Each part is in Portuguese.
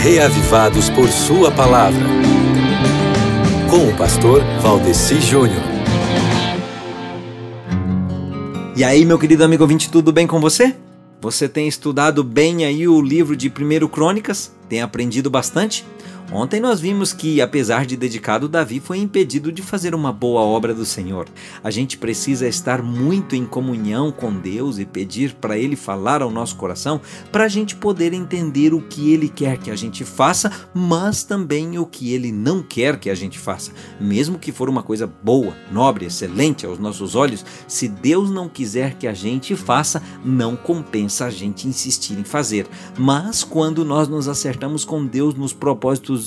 reavivados por Sua palavra. Com o pastor Valdeci Júnior. E aí, meu querido amigo ouvinte, tudo bem com você? Você tem estudado bem aí o livro de 1 Crônicas? Tem aprendido bastante? Ontem nós vimos que, apesar de dedicado, Davi foi impedido de fazer uma boa obra do Senhor. A gente precisa estar muito em comunhão com Deus e pedir para Ele falar ao nosso coração para a gente poder entender o que Ele quer que a gente faça, mas também o que Ele não quer que a gente faça. Mesmo que for uma coisa boa, nobre, excelente aos nossos olhos, se Deus não quiser que a gente faça, não compensa a gente insistir em fazer. Mas quando nós nos acertamos com Deus nos propósitos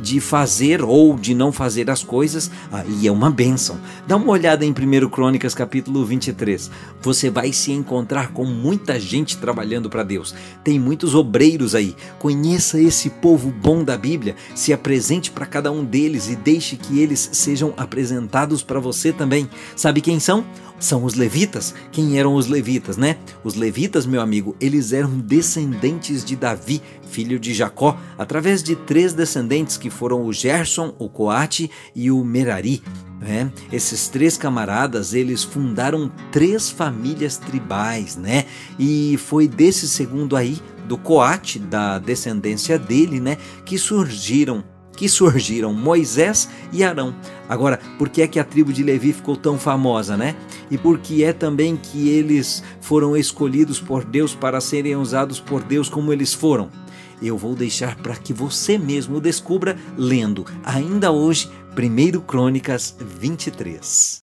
de fazer ou de não fazer as coisas, aí é uma bênção. Dá uma olhada em 1 Crônicas capítulo 23. Você vai se encontrar com muita gente trabalhando para Deus. Tem muitos obreiros aí. Conheça esse povo bom da Bíblia, se apresente para cada um deles e deixe que eles sejam apresentados para você também. Sabe quem são? São os levitas. Quem eram os levitas, né? Os levitas, meu amigo, eles eram descendentes de Davi, filho de Jacó, através de três descendentes que foram o Gerson, o Coate e o Merari. né? esses três camaradas eles fundaram três famílias tribais, né? E foi desse segundo aí, do Coate, da descendência dele, né, que surgiram que surgiram Moisés e Arão. Agora, por que é que a tribo de Levi ficou tão famosa, né? E por que é também que eles foram escolhidos por Deus para serem usados por Deus como eles foram? Eu vou deixar para que você mesmo descubra lendo ainda hoje 1 Crônicas 23.